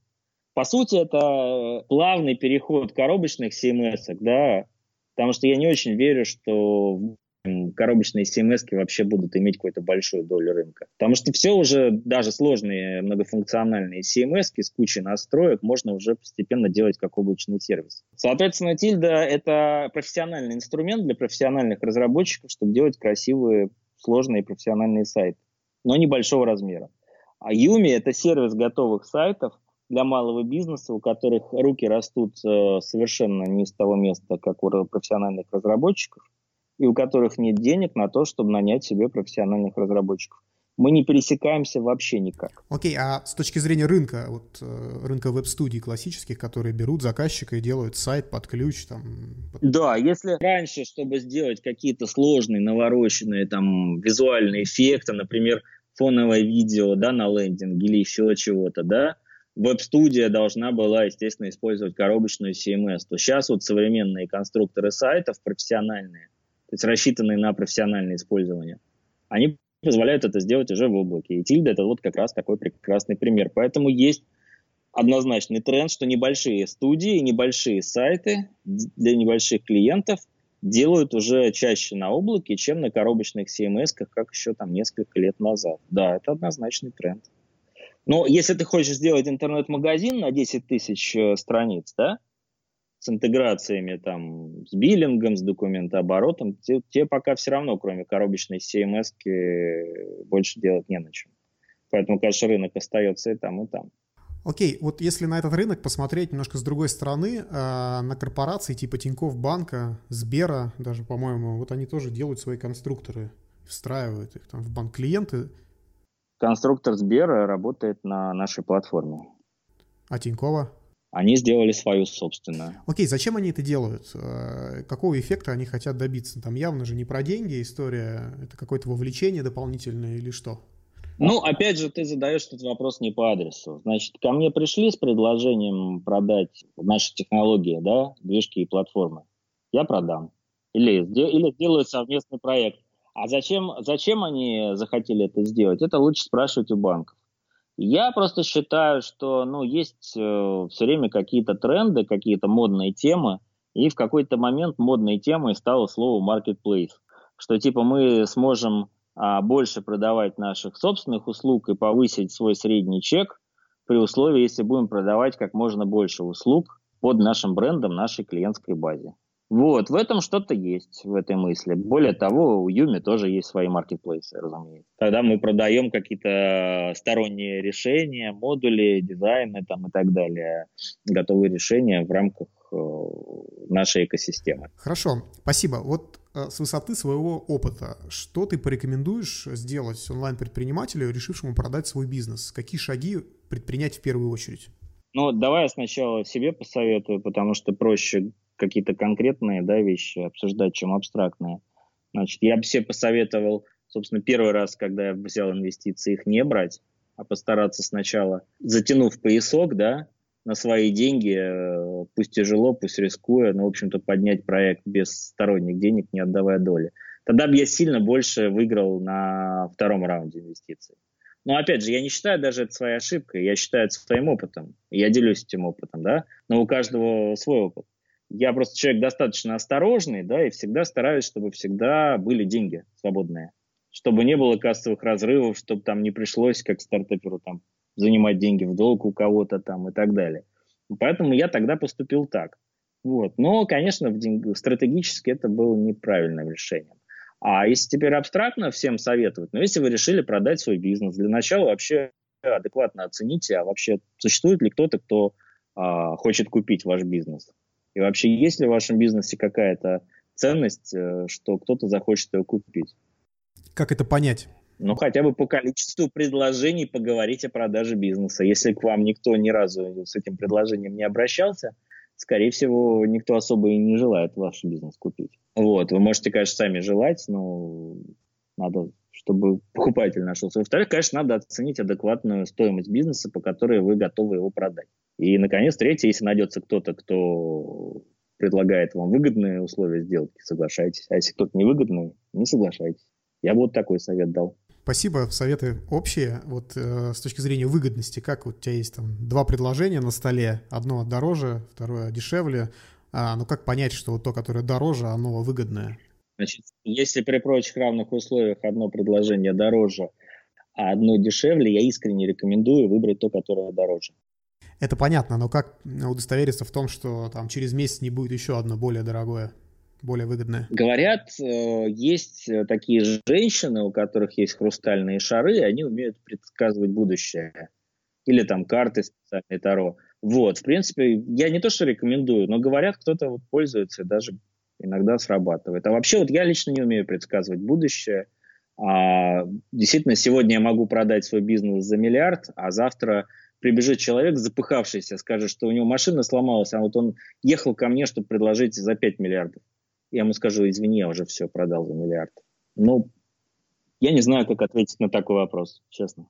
По сути, это плавный переход коробочных CMS, да, потому что я не очень верю, что коробочные CMS вообще будут иметь какую-то большую долю рынка. Потому что все уже, даже сложные многофункциональные CMS с кучей настроек можно уже постепенно делать как облачный сервис. Соответственно, Тильда — это профессиональный инструмент для профессиональных разработчиков, чтобы делать красивые, сложные профессиональные сайты, но небольшого размера. А Юми — это сервис готовых сайтов, для малого бизнеса, у которых руки растут э, совершенно не с того места, как у профессиональных разработчиков, и у которых нет денег на то, чтобы нанять себе профессиональных разработчиков. Мы не пересекаемся вообще никак. Окей, okay, а с точки зрения рынка, вот э, рынка веб-студий классических, которые берут заказчика и делают сайт под ключ, там. Да, если раньше, чтобы сделать какие-то сложные, навороченные там визуальные эффекты, например, фоновое видео, да, на лендинге или еще чего-то, да, веб-студия должна была, естественно, использовать коробочную CMS, то сейчас вот современные конструкторы сайтов профессиональные, то есть рассчитанные на профессиональное использование, они позволяют это сделать уже в облаке. И Тильда это вот как раз такой прекрасный пример. Поэтому есть однозначный тренд, что небольшие студии, небольшие сайты для небольших клиентов делают уже чаще на облаке, чем на коробочных CMS, как еще там несколько лет назад. Да, это однозначный тренд. Но если ты хочешь сделать интернет-магазин на 10 тысяч э, страниц, да, с интеграциями там, с биллингом, с документооборотом, те, те пока все равно, кроме коробочной CMS, больше делать не на чем. Поэтому, конечно, рынок остается и там, и там. Окей, вот если на этот рынок посмотреть немножко с другой стороны, э, на корпорации типа Тинькофф Банка, Сбера, даже, по-моему, вот они тоже делают свои конструкторы, встраивают их там в банк клиенты. Конструктор Сбера работает на нашей платформе. А Тинькова? Они сделали свою собственную. Окей, зачем они это делают? Э, какого эффекта они хотят добиться? Там явно же не про деньги история, это какое-то вовлечение дополнительное или что? Ну, опять же, ты задаешь этот вопрос не по адресу. Значит, ко мне пришли с предложением продать наши технологии, да, движки и платформы. Я продам. Или, или сделаю совместный проект. А зачем, зачем они захотели это сделать? Это лучше спрашивать у банков. Я просто считаю, что ну, есть э, все время какие-то тренды, какие-то модные темы, и в какой-то момент модной темой стало слово marketplace, что типа мы сможем а, больше продавать наших собственных услуг и повысить свой средний чек при условии, если будем продавать как можно больше услуг под нашим брендом, нашей клиентской базе. Вот, в этом что-то есть, в этой мысли. Более того, у Юми тоже есть свои маркетплейсы, разумеется. Тогда мы продаем какие-то сторонние решения, модули, дизайны там и так далее, готовые решения в рамках э, нашей экосистемы. Хорошо, спасибо. Вот э, с высоты своего опыта, что ты порекомендуешь сделать онлайн-предпринимателю, решившему продать свой бизнес? Какие шаги предпринять в первую очередь? Ну, давай я сначала себе посоветую, потому что проще какие-то конкретные да, вещи обсуждать, чем абстрактные. Значит, я бы себе посоветовал, собственно, первый раз, когда я взял инвестиции, их не брать, а постараться сначала, затянув поясок, да, на свои деньги, э, пусть тяжело, пусть рискуя, но, в общем-то, поднять проект без сторонних денег, не отдавая доли. Тогда бы я сильно больше выиграл на втором раунде инвестиций. Но опять же, я не считаю даже это своей ошибкой, я считаю это своим опытом. Я делюсь этим опытом, да, но у каждого свой опыт. Я просто человек достаточно осторожный, да, и всегда стараюсь, чтобы всегда были деньги свободные. Чтобы не было кассовых разрывов, чтобы там не пришлось, как стартаперу, там, занимать деньги в долг у кого-то там и так далее. Поэтому я тогда поступил так. Вот. Но, конечно, в деньг... стратегически это было неправильным решением. А если теперь абстрактно всем советовать, ну, если вы решили продать свой бизнес, для начала вообще адекватно оцените, а вообще существует ли кто-то, кто а, хочет купить ваш бизнес? И вообще есть ли в вашем бизнесе какая-то ценность, э, что кто-то захочет его купить? Как это понять? Ну, хотя бы по количеству предложений поговорить о продаже бизнеса. Если к вам никто ни разу с этим предложением не обращался, скорее всего, никто особо и не желает ваш бизнес купить. Вот, вы можете, конечно, сами желать, но надо, чтобы покупатель нашелся. Во-вторых, конечно, надо оценить адекватную стоимость бизнеса, по которой вы готовы его продать. И, наконец, третье, если найдется кто-то, кто предлагает вам выгодные условия сделки, соглашайтесь. А если кто-то невыгодный, не соглашайтесь. Я бы вот такой совет дал. Спасибо, советы общие. Вот э, с точки зрения выгодности, как вот у тебя есть там два предложения на столе, одно дороже, второе дешевле. А, ну как понять, что вот то, которое дороже, оно выгодное? Значит, если при прочих равных условиях одно предложение дороже, а одно дешевле, я искренне рекомендую выбрать то, которое дороже. Это понятно, но как удостовериться в том, что там через месяц не будет еще одно более дорогое? более выгодное? Говорят, э, есть э, такие женщины, у которых есть хрустальные шары, и они умеют предсказывать будущее. Или там карты специальные Таро. Вот, в принципе, я не то что рекомендую, но говорят, кто-то вот пользуется даже иногда срабатывает. А вообще вот я лично не умею предсказывать будущее. А, действительно, сегодня я могу продать свой бизнес за миллиард, а завтра прибежит человек запыхавшийся, скажет, что у него машина сломалась, а вот он ехал ко мне, чтобы предложить за 5 миллиардов я ему скажу, извини, я уже все продал за миллиард. Ну, я не знаю, как ответить на такой вопрос, честно.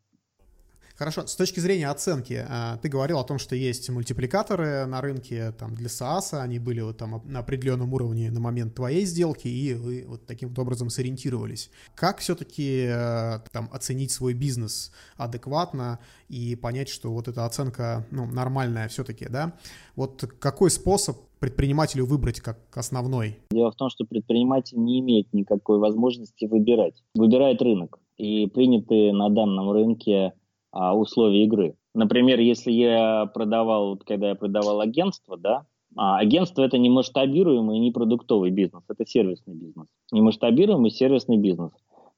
Хорошо, с точки зрения оценки, а, ты говорил о том, что есть мультипликаторы на рынке там, для SaaS, они были вот там на определенном уровне на момент твоей сделки, и вы вот таким вот образом сориентировались. Как все-таки э, там оценить свой бизнес адекватно и понять, что вот эта оценка ну, нормальная все-таки, да? Вот какой способ предпринимателю выбрать как основной? Дело в том, что предприниматель не имеет никакой возможности выбирать. Выбирает рынок. И принятые на данном рынке а, условия игры. Например, если я продавал, когда я продавал агентство, да, а агентство это не масштабируемый не продуктовый бизнес, это сервисный бизнес. Не масштабируемый сервисный бизнес.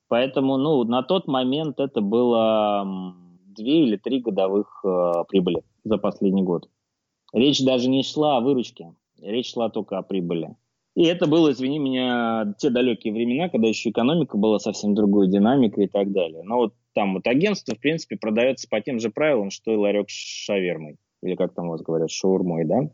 Поэтому, ну, на тот момент это было две или три годовых э, прибыли за последний год. Речь даже не шла о выручке, речь шла только о прибыли. И это было, извини меня, те далекие времена, когда еще экономика была совсем другой, динамика и так далее. Но вот там вот агентство, в принципе, продается по тем же правилам, что и ларек с шавермой. Или как там у вас говорят, шаурмой, да?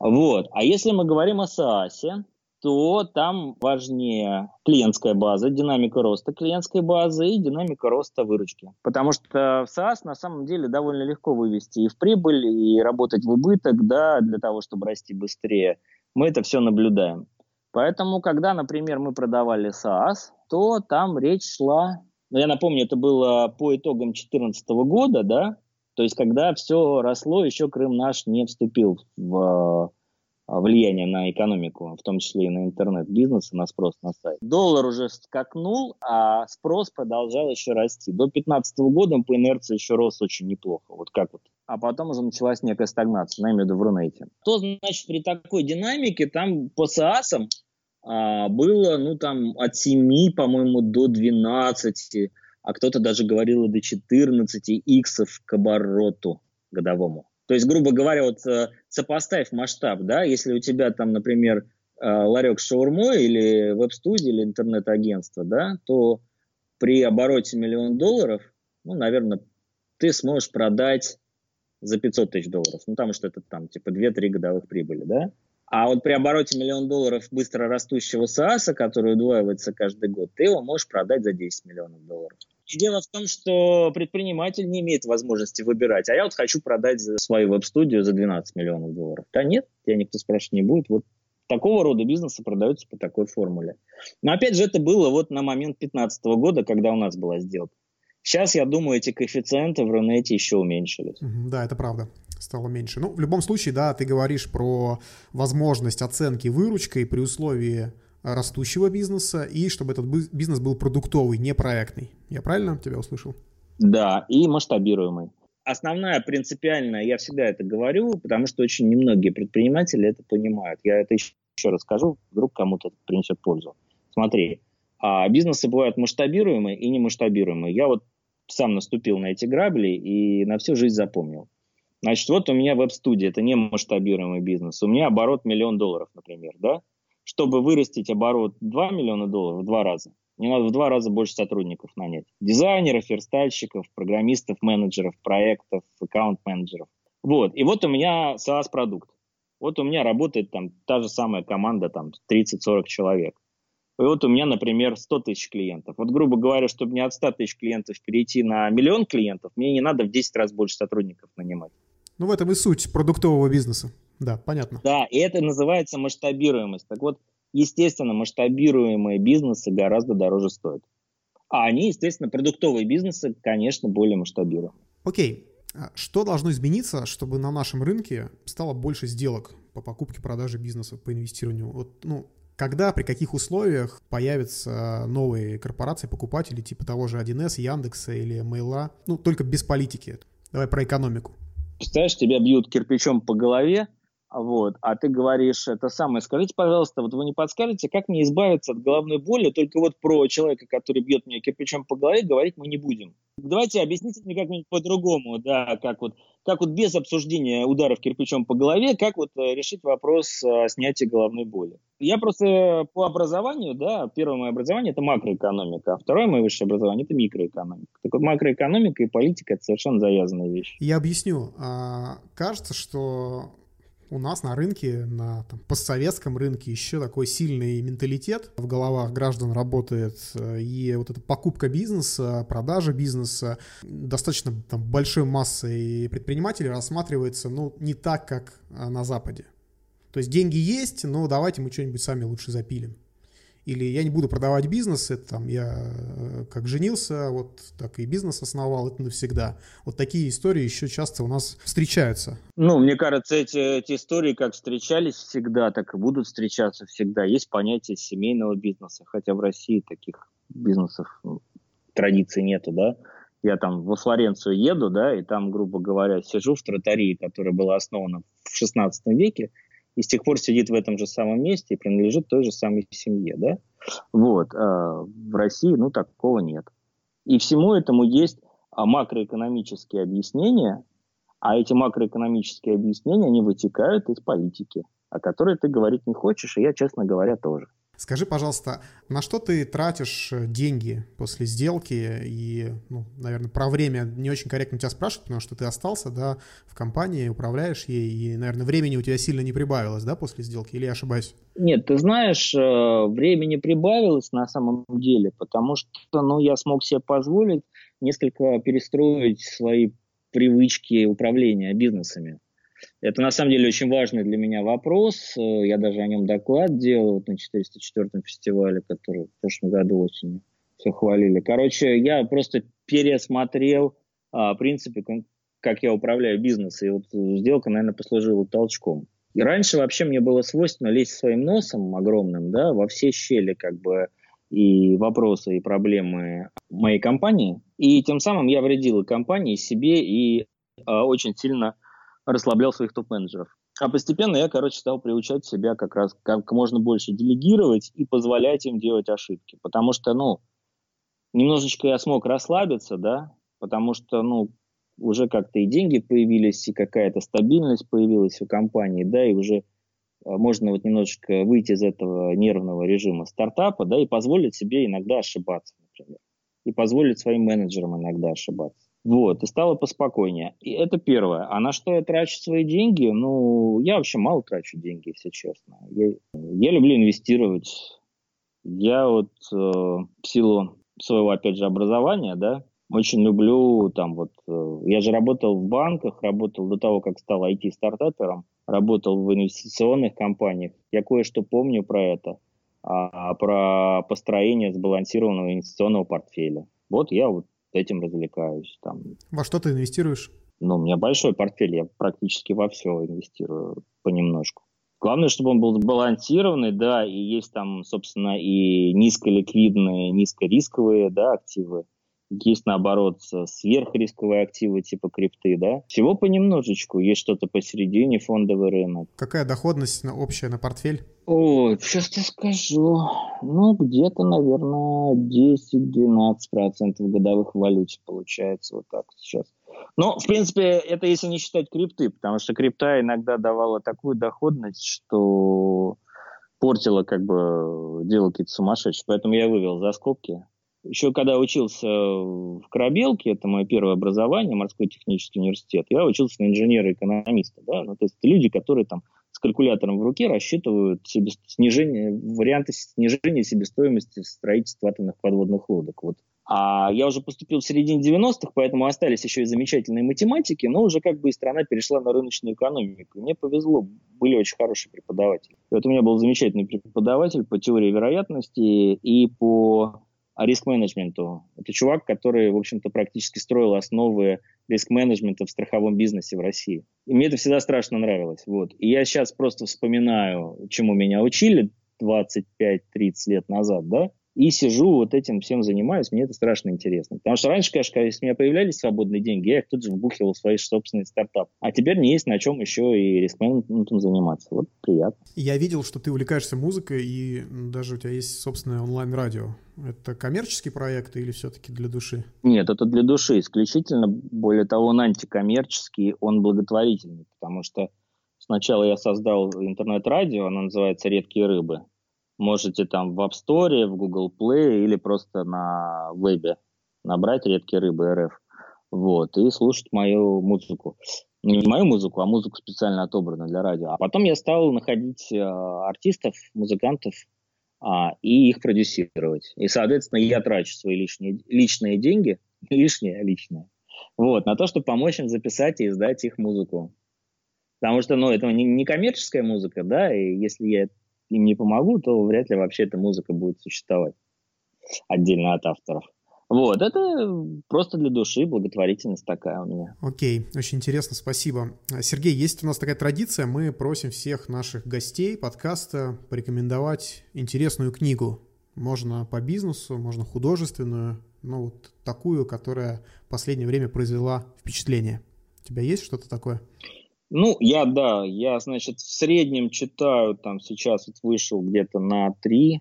Вот. А если мы говорим о СААСе, то там важнее клиентская база, динамика роста клиентской базы и динамика роста выручки. Потому что в SaaS на самом деле довольно легко вывести и в прибыль, и работать в убыток, да, для того, чтобы расти быстрее. Мы это все наблюдаем. Поэтому, когда, например, мы продавали SaaS, то там речь шла но я напомню, это было по итогам 2014 года, да, то есть когда все росло, еще Крым наш не вступил в а, влияние на экономику, в том числе и на интернет-бизнес, и на спрос на сайт. Доллар уже скакнул, а спрос продолжал еще расти. До 2015 года по инерции еще рос очень неплохо, вот как вот. А потом уже началась некая стагнация, на имею в виду в Рунете. То, значит, при такой динамике там по СААСам было, ну, там, от 7, по-моему, до 12, а кто-то даже говорил до 14 иксов к обороту годовому. То есть, грубо говоря, вот э, сопоставь масштаб, да, если у тебя там, например, э, ларек с шаурмой или веб-студия или интернет-агентство, да, то при обороте миллион долларов, ну, наверное, ты сможешь продать за 500 тысяч долларов. Ну, потому что это там типа 2-3 годовых прибыли, да? А вот при обороте миллион долларов быстро растущего СААСа, который удваивается каждый год, ты его можешь продать за 10 миллионов долларов. дело в том, что предприниматель не имеет возможности выбирать. А я вот хочу продать свою веб-студию за 12 миллионов долларов. Да нет, тебя никто спрашивать не будет. Вот такого рода бизнесы продаются по такой формуле. Но опять же, это было вот на момент 2015 года, когда у нас была сделка. Сейчас, я думаю, эти коэффициенты в Рунете еще уменьшились. Да, это правда стало меньше. Ну, в любом случае, да, ты говоришь про возможность оценки выручкой при условии растущего бизнеса и чтобы этот бизнес был продуктовый, не проектный. Я правильно тебя услышал? Да, и масштабируемый. Основная принципиальная, я всегда это говорю, потому что очень немногие предприниматели это понимают. Я это еще, еще расскажу, вдруг кому-то это принесет пользу. Смотри, а бизнесы бывают масштабируемые и немасштабируемые. Я вот сам наступил на эти грабли и на всю жизнь запомнил. Значит, вот у меня веб-студия, это не масштабируемый бизнес. У меня оборот миллион долларов, например, да? Чтобы вырастить оборот 2 миллиона долларов в два раза, мне надо в два раза больше сотрудников нанять. Дизайнеров, верстальщиков, программистов, менеджеров, проектов, аккаунт-менеджеров. Вот, и вот у меня SaaS-продукт. Вот у меня работает там та же самая команда, там 30-40 человек. И вот у меня, например, 100 тысяч клиентов. Вот, грубо говоря, чтобы мне от 100 тысяч клиентов перейти на миллион клиентов, мне не надо в 10 раз больше сотрудников нанимать. Ну, в этом и суть продуктового бизнеса. Да, понятно. Да, и это называется масштабируемость. Так вот, естественно, масштабируемые бизнесы гораздо дороже стоят. А они, естественно, продуктовые бизнесы, конечно, более масштабируемые. Окей. А что должно измениться, чтобы на нашем рынке стало больше сделок по покупке, продаже бизнеса, по инвестированию? Вот, ну, когда, при каких условиях появятся новые корпорации, покупатели типа того же 1С, Яндекса или Мейла, ну, только без политики. Давай про экономику. Представляешь, тебя бьют кирпичом по голове, вот, а ты говоришь это самое. Скажите, пожалуйста, вот вы не подскажете, как мне избавиться от головной боли? Только вот про человека, который бьет меня кирпичом по голове, говорить мы не будем. Давайте объясните мне как-нибудь по-другому, да, как вот, как вот без обсуждения ударов кирпичом по голове, как вот э, решить вопрос э, снятия головной боли. Я просто по образованию, да, первое мое образование это макроэкономика, а второе мое высшее образование это микроэкономика. Так вот макроэкономика и политика это совершенно завязанные вещи. Я объясню. А, кажется, что у нас на рынке, на там, постсоветском рынке еще такой сильный менталитет в головах граждан работает, и вот эта покупка бизнеса, продажа бизнеса достаточно там, большой массой предпринимателей рассматривается, ну, не так, как на Западе. То есть деньги есть, но давайте мы что-нибудь сами лучше запилим или я не буду продавать бизнес, это там я э, как женился, вот так и бизнес основал, это навсегда. Вот такие истории еще часто у нас встречаются. Ну, мне кажется, эти, эти истории как встречались всегда, так и будут встречаться всегда. Есть понятие семейного бизнеса, хотя в России таких бизнесов традиций нету, да. Я там во Флоренцию еду, да, и там, грубо говоря, сижу в тротарии, которая была основана в 16 веке, и с тех пор сидит в этом же самом месте и принадлежит той же самой семье, да? Вот. А в России, ну, такого нет. И всему этому есть а, макроэкономические объяснения, а эти макроэкономические объяснения, они вытекают из политики, о которой ты говорить не хочешь, и я, честно говоря, тоже. Скажи, пожалуйста, на что ты тратишь э, деньги после сделки? И, ну, наверное, про время не очень корректно тебя спрашивать, потому что ты остался, да, в компании, управляешь ей, и, наверное, времени у тебя сильно не прибавилось, да, после сделки, или я ошибаюсь? Нет, ты знаешь, э, времени прибавилось на самом деле, потому что, ну, я смог себе позволить несколько перестроить свои привычки управления бизнесами. Это на самом деле очень важный для меня вопрос. Э, я даже о нем доклад делал вот на 404-м фестивале, который в прошлом году осенью все хвалили. Короче, я просто пересмотрел а, принципы, как я управляю бизнесом. И вот сделка, наверное, послужила толчком. И раньше вообще мне было свойственно лезть своим носом огромным, да, во все щели, как бы, и вопросы, и проблемы моей компании. И тем самым я вредил и компании, и себе, и а, очень сильно расслаблял своих топ-менеджеров. А постепенно я, короче, стал приучать себя как раз как можно больше делегировать и позволять им делать ошибки. Потому что, ну, немножечко я смог расслабиться, да, потому что, ну, уже как-то и деньги появились, и какая-то стабильность появилась у компании, да, и уже а, можно вот немножечко выйти из этого нервного режима стартапа, да, и позволить себе иногда ошибаться, например. И позволить своим менеджерам иногда ошибаться. Вот, и стало поспокойнее. И это первое. А на что я трачу свои деньги? Ну, я вообще мало трачу деньги, если честно. Я, я люблю инвестировать. Я вот э, в силу своего, опять же, образования, да, очень люблю там вот, э, я же работал в банках, работал до того, как стал IT-стартапером, работал в инвестиционных компаниях. Я кое-что помню про это, а, про построение сбалансированного инвестиционного портфеля. Вот я вот этим развлекаюсь. Там. Во что ты инвестируешь? Ну, у меня большой портфель, я практически во все инвестирую понемножку. Главное, чтобы он был сбалансированный, да, и есть там, собственно, и низколиквидные, низкорисковые, да, активы, есть, наоборот, сверхрисковые активы типа крипты, да. Всего понемножечку. Есть что-то посередине, фондовый рынок. Какая доходность общая на портфель? Ой, сейчас я скажу. Ну, где-то, наверное, 10-12% годовых в валюте получается вот так сейчас. Ну, в принципе, это если не считать крипты, потому что крипта иногда давала такую доходность, что портила как бы дело какие-то сумасшедшие. Поэтому я вывел за скобки. Еще когда учился в Корабелке, это мое первое образование, морской технический университет, я учился на инженера-экономиста. Да? Ну, то есть люди, которые там с калькулятором в руке рассчитывают себе снижение, варианты снижения себестоимости строительства атомных подводных лодок. Вот. А я уже поступил в середине 90-х, поэтому остались еще и замечательные математики, но уже как бы и страна перешла на рыночную экономику. Мне повезло, были очень хорошие преподаватели. И вот у меня был замечательный преподаватель по теории вероятности и по риск-менеджменту. Это чувак, который, в общем-то, практически строил основы риск-менеджмента в страховом бизнесе в России. И мне это всегда страшно нравилось. Вот. И я сейчас просто вспоминаю, чему меня учили 25-30 лет назад, да, и сижу, вот этим всем занимаюсь, мне это страшно интересно. Потому что раньше, конечно, если у меня появлялись свободные деньги, я их тут же вбухивал в свои собственные стартапы. А теперь не есть на чем еще и риск-менеджментом заниматься. Вот приятно. Я видел, что ты увлекаешься музыкой, и даже у тебя есть собственное онлайн-радио. Это коммерческий проект или все-таки для души? Нет, это для души исключительно. Более того, он антикоммерческий, он благотворительный, потому что сначала я создал интернет-радио, оно называется «Редкие рыбы». Можете там в App Store, в Google Play или просто на вебе набрать «Редкие рыбы РФ». Вот, и слушать мою музыку. Ну, не мою музыку, а музыку специально отобранную для радио. А потом я стал находить э, артистов, музыкантов а, и их продюсировать. И, соответственно, я трачу свои лишние, личные деньги, лишние, личные, вот, на то, чтобы помочь им записать и издать их музыку. Потому что, ну, это не, не коммерческая музыка, да, и если я им не помогу, то вряд ли вообще эта музыка будет существовать отдельно от авторов. Вот, это просто для души, благотворительность такая у меня. Окей, очень интересно, спасибо. Сергей, есть у нас такая традиция, мы просим всех наших гостей подкаста порекомендовать интересную книгу. Можно по бизнесу, можно художественную, ну вот такую, которая в последнее время произвела впечатление. У тебя есть что-то такое? Ну, я, да, я, значит, в среднем читаю, там сейчас вот вышел где-то на три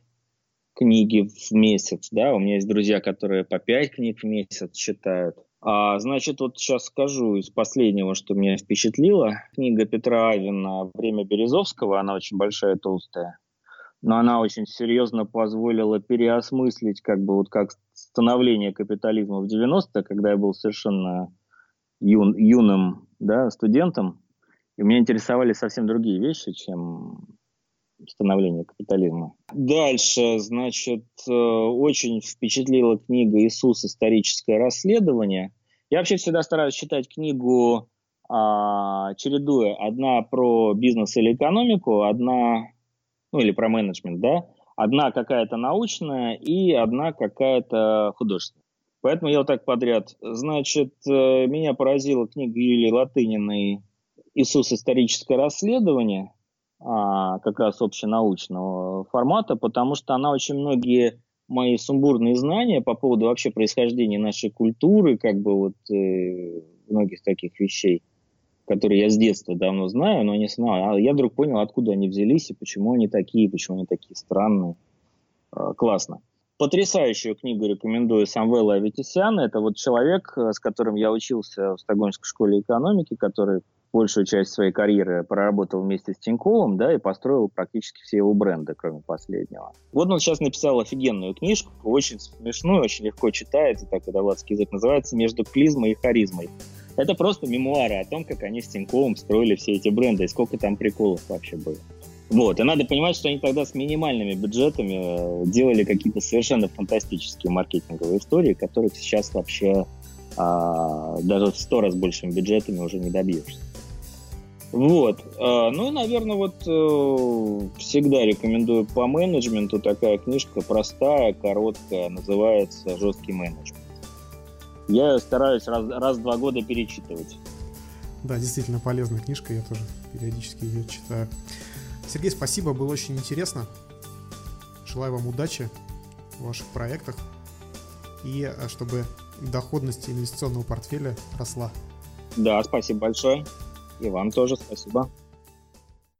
книги в месяц, да, у меня есть друзья, которые по пять книг в месяц читают. А, значит, вот сейчас скажу из последнего, что меня впечатлило. Книга Петра Авина «Время Березовского», она очень большая, толстая, но она очень серьезно позволила переосмыслить как бы вот как становление капитализма в 90-е, когда я был совершенно юн, юным да, студентом, и меня интересовали совсем другие вещи, чем становление капитализма. Дальше, значит, э, очень впечатлила книга «Иисус. Историческое расследование». Я вообще всегда стараюсь читать книгу, а, чередуя. Одна про бизнес или экономику, одна, ну или про менеджмент, да, одна какая-то научная и одна какая-то художественная. Поэтому я вот так подряд. Значит, э, меня поразила книга Юлии Латыниной Иисус историческое расследование, а, как раз общенаучного формата, потому что она очень многие мои сумбурные знания по поводу вообще происхождения нашей культуры, как бы вот э, многих таких вещей, которые я с детства давно знаю, но не знаю. А я вдруг понял, откуда они взялись и почему они такие, почему они такие странные. Э, классно. Потрясающую книгу рекомендую Самвела Аветисяна. Это вот человек, э, с которым я учился в Стокгольмской школе экономики, который большую часть своей карьеры проработал вместе с Тиньковым, да, и построил практически все его бренды, кроме последнего. Вот он сейчас написал офигенную книжку, очень смешную, очень легко читается, так и давладский язык называется «Между клизмой и харизмой». Это просто мемуары о том, как они с Тиньковым строили все эти бренды и сколько там приколов вообще было. Вот, и надо понимать, что они тогда с минимальными бюджетами э, делали какие-то совершенно фантастические маркетинговые истории, которых сейчас вообще а, даже в сто раз большими бюджетами уже не добьешься. Вот. А, ну и, наверное, вот э, всегда рекомендую по менеджменту такая книжка простая, короткая, называется «Жесткий менеджмент». Я стараюсь раз, раз в два года перечитывать. Да, действительно полезная книжка, я тоже периодически ее читаю. Сергей, спасибо, было очень интересно. Желаю вам удачи в ваших проектах и э, чтобы доходность инвестиционного портфеля росла. Да, спасибо большое. И вам тоже спасибо.